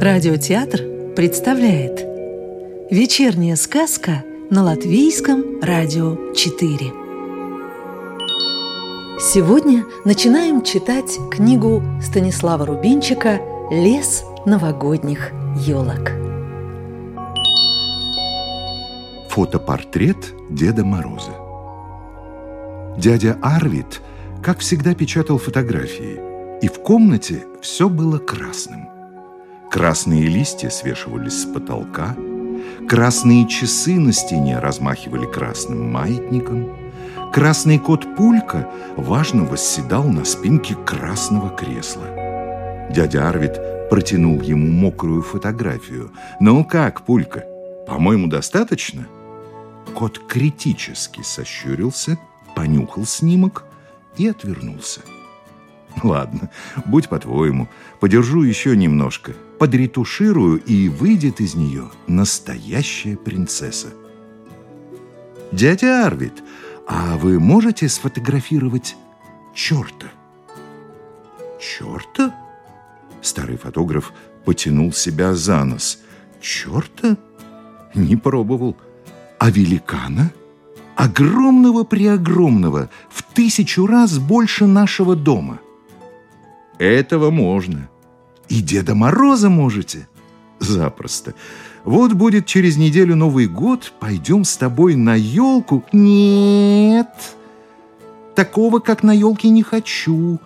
Радиотеатр представляет Вечерняя сказка на Латвийском радио 4 Сегодня начинаем читать книгу Станислава Рубинчика «Лес новогодних елок». Фотопортрет Деда Мороза. Дядя Арвид, как всегда, печатал фотографии, и в комнате все было красным – Красные листья свешивались с потолка, красные часы на стене размахивали красным маятником, красный кот Пулька важно восседал на спинке красного кресла. Дядя Арвид протянул ему мокрую фотографию. «Ну как, Пулька, по-моему, достаточно?» Кот критически сощурился, понюхал снимок и отвернулся. Ладно, будь по-твоему. Подержу еще немножко. Подретуширую, и выйдет из нее настоящая принцесса. Дядя Арвид, а вы можете сфотографировать черта? Черта? Старый фотограф потянул себя за нос. Черта? Не пробовал. А великана? Огромного-преогромного, в тысячу раз больше нашего дома – этого можно. И Деда Мороза можете. Запросто. Вот будет через неделю Новый год, пойдем с тобой на елку. Нет, такого, как на елке, не хочу.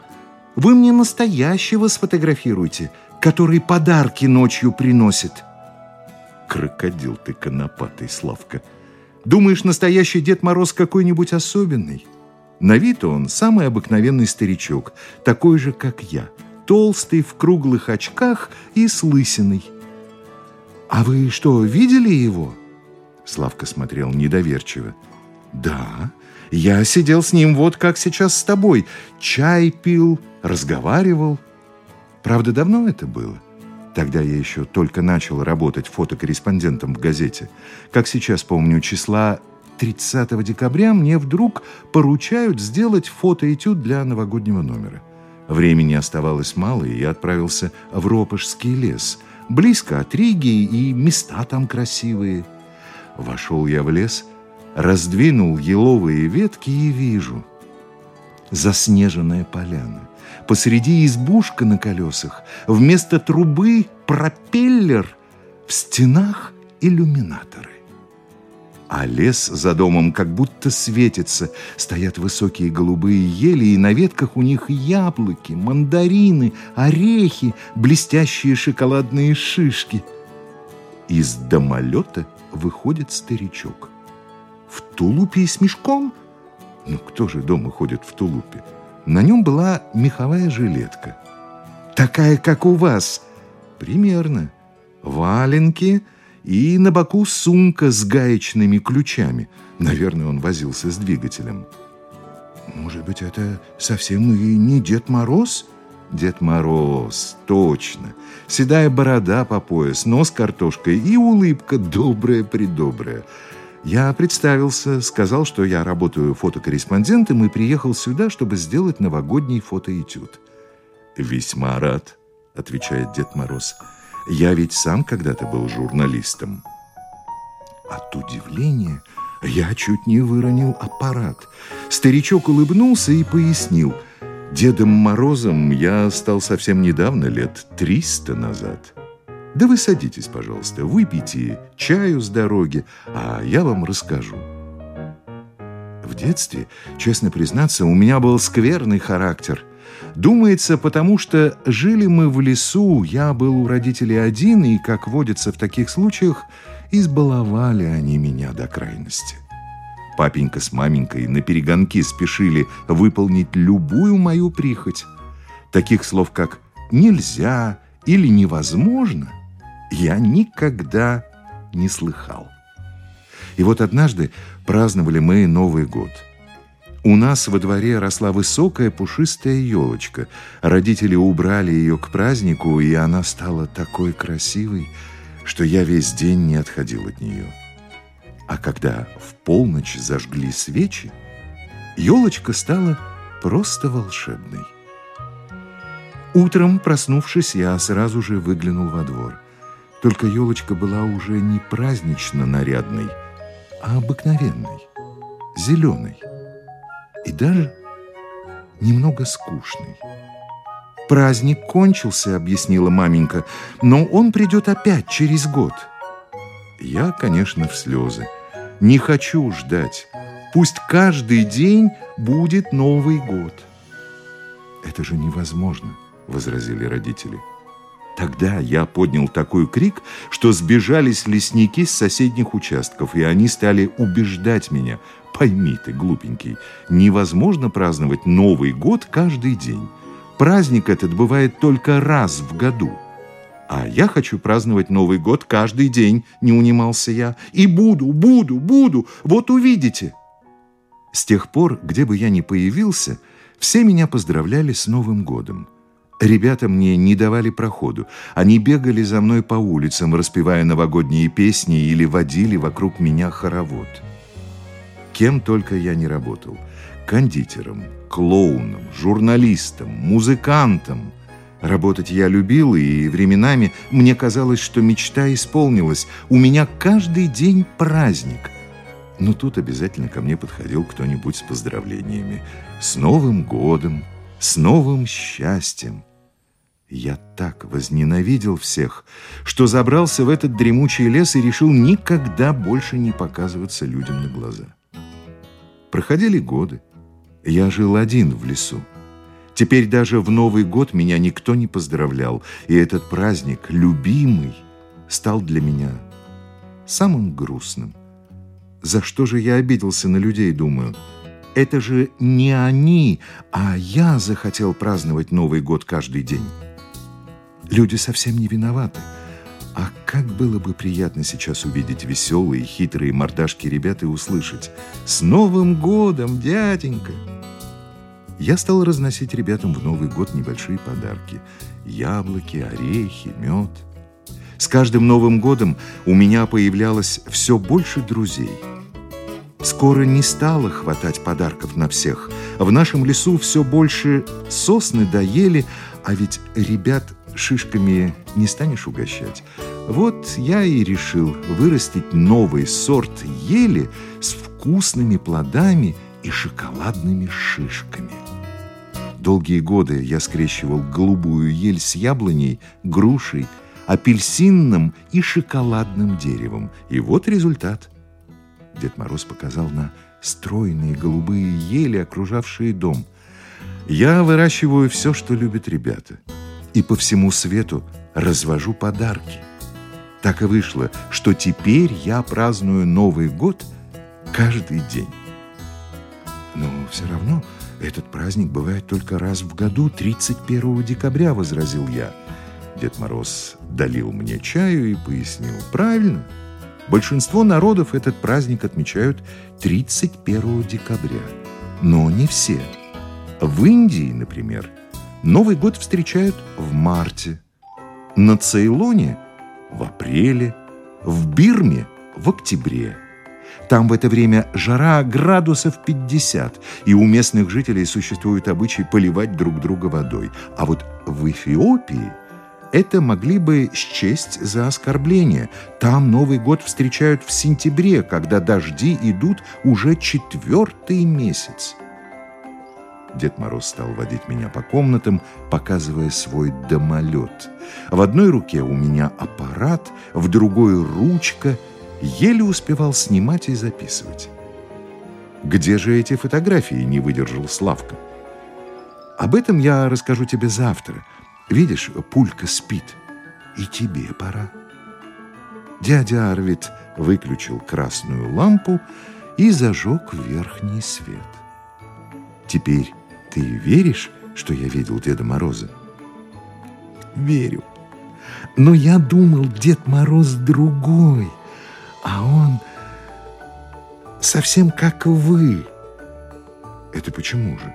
Вы мне настоящего сфотографируйте, который подарки ночью приносит. Крокодил ты конопатый, Славка. Думаешь, настоящий Дед Мороз какой-нибудь особенный? На вид он самый обыкновенный старичок, такой же, как я, толстый, в круглых очках и с лысиной. «А вы что, видели его?» Славка смотрел недоверчиво. «Да, я сидел с ним вот как сейчас с тобой. Чай пил, разговаривал. Правда, давно это было?» Тогда я еще только начал работать фотокорреспондентом в газете. Как сейчас помню, числа 30 декабря мне вдруг поручают сделать фотоэтюд для новогоднего номера. Времени оставалось мало, и я отправился в Ропошский лес. Близко от Риги, и места там красивые. Вошел я в лес, раздвинул еловые ветки и вижу. Заснеженная поляна. Посреди избушка на колесах. Вместо трубы пропеллер. В стенах иллюминаторы а лес за домом как будто светится. Стоят высокие голубые ели, и на ветках у них яблоки, мандарины, орехи, блестящие шоколадные шишки. Из домолета выходит старичок. В тулупе и с мешком? Ну, кто же дома ходит в тулупе? На нем была меховая жилетка. Такая, как у вас. Примерно. Валенки — и на боку сумка с гаечными ключами. Наверное, он возился с двигателем. Может быть, это совсем и не Дед Мороз? Дед Мороз, точно. Седая борода по пояс, нос картошкой и улыбка добрая-предобрая. Я представился, сказал, что я работаю фотокорреспондентом и приехал сюда, чтобы сделать новогодний фотоэтюд. «Весьма рад», — отвечает Дед Мороз. «Весьма я ведь сам когда-то был журналистом. От удивления я чуть не выронил аппарат. Старичок улыбнулся и пояснил. Дедом Морозом я стал совсем недавно, лет триста назад. Да вы садитесь, пожалуйста, выпейте чаю с дороги, а я вам расскажу. В детстве, честно признаться, у меня был скверный характер – Думается, потому что жили мы в лесу, я был у родителей один, и, как водится в таких случаях, избаловали они меня до крайности. Папенька с маменькой на перегонки спешили выполнить любую мою прихоть. Таких слов, как «нельзя» или «невозможно» я никогда не слыхал. И вот однажды праздновали мы Новый год – у нас во дворе росла высокая пушистая елочка. Родители убрали ее к празднику, и она стала такой красивой, что я весь день не отходил от нее. А когда в полночь зажгли свечи, елочка стала просто волшебной. Утром, проснувшись, я сразу же выглянул во двор – Только елочка была уже не празднично нарядной, а обыкновенной, зеленой и даже немного скучной. «Праздник кончился», — объяснила маменька, «но он придет опять через год». Я, конечно, в слезы. Не хочу ждать. Пусть каждый день будет Новый год. «Это же невозможно», — возразили родители. Тогда я поднял такой крик, что сбежались лесники с соседних участков, и они стали убеждать меня. Пойми ты, глупенький, невозможно праздновать Новый год каждый день. Праздник этот бывает только раз в году. А я хочу праздновать Новый год каждый день, не унимался я. И буду, буду, буду, вот увидите. С тех пор, где бы я ни появился, все меня поздравляли с Новым годом. Ребята мне не давали проходу. Они бегали за мной по улицам, распевая новогодние песни или водили вокруг меня хоровод. Кем только я не работал. Кондитером, клоуном, журналистом, музыкантом. Работать я любил, и временами мне казалось, что мечта исполнилась. У меня каждый день праздник. Но тут обязательно ко мне подходил кто-нибудь с поздравлениями. С Новым годом, с новым счастьем. Я так возненавидел всех, что забрался в этот дремучий лес и решил никогда больше не показываться людям на глаза. Проходили годы. Я жил один в лесу. Теперь даже в Новый год меня никто не поздравлял, и этот праздник, любимый, стал для меня самым грустным. За что же я обиделся на людей, думаю? Это же не они, а я захотел праздновать Новый год каждый день. Люди совсем не виноваты. А как было бы приятно сейчас увидеть веселые, хитрые мордашки ребят и услышать «С Новым годом, дяденька!» Я стал разносить ребятам в Новый год небольшие подарки. Яблоки, орехи, мед. С каждым Новым годом у меня появлялось все больше друзей. Скоро не стало хватать подарков на всех. В нашем лесу все больше сосны доели, а ведь ребят шишками не станешь угощать. Вот я и решил вырастить новый сорт ели с вкусными плодами и шоколадными шишками. Долгие годы я скрещивал голубую ель с яблоней, грушей, апельсинным и шоколадным деревом. И вот результат. Дед Мороз показал на стройные голубые ели, окружавшие дом. Я выращиваю все, что любят ребята – и по всему свету развожу подарки. Так и вышло, что теперь я праздную Новый год каждый день. Но все равно этот праздник бывает только раз в году, 31 декабря, возразил я. Дед Мороз долил мне чаю и пояснил. Правильно, большинство народов этот праздник отмечают 31 декабря, но не все. В Индии, например, Новый год встречают в марте, на Цейлоне – в апреле, в Бирме – в октябре. Там в это время жара градусов 50, и у местных жителей существует обычай поливать друг друга водой. А вот в Эфиопии это могли бы счесть за оскорбление. Там Новый год встречают в сентябре, когда дожди идут уже четвертый месяц. Дед Мороз стал водить меня по комнатам, показывая свой домолет. В одной руке у меня аппарат, в другой ручка. Еле успевал снимать и записывать. Где же эти фотографии, не выдержал Славка. Об этом я расскажу тебе завтра. Видишь, пулька спит. И тебе пора. Дядя Арвид выключил красную лампу и зажег верхний свет. Теперь ты веришь, что я видел Деда Мороза? Верю. Но я думал, Дед Мороз другой, а он совсем как вы. Это почему же?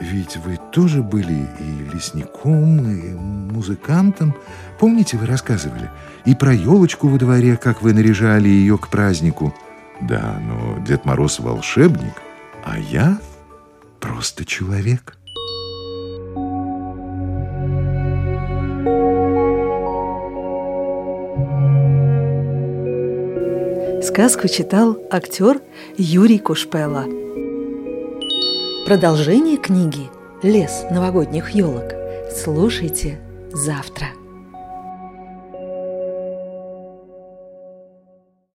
Ведь вы тоже были и лесником, и музыкантом. Помните, вы рассказывали? И про елочку во дворе, как вы наряжали ее к празднику. Да, но Дед Мороз волшебник, а я просто человек. Сказку читал актер Юрий Кушпела. Продолжение книги «Лес новогодних елок» слушайте завтра.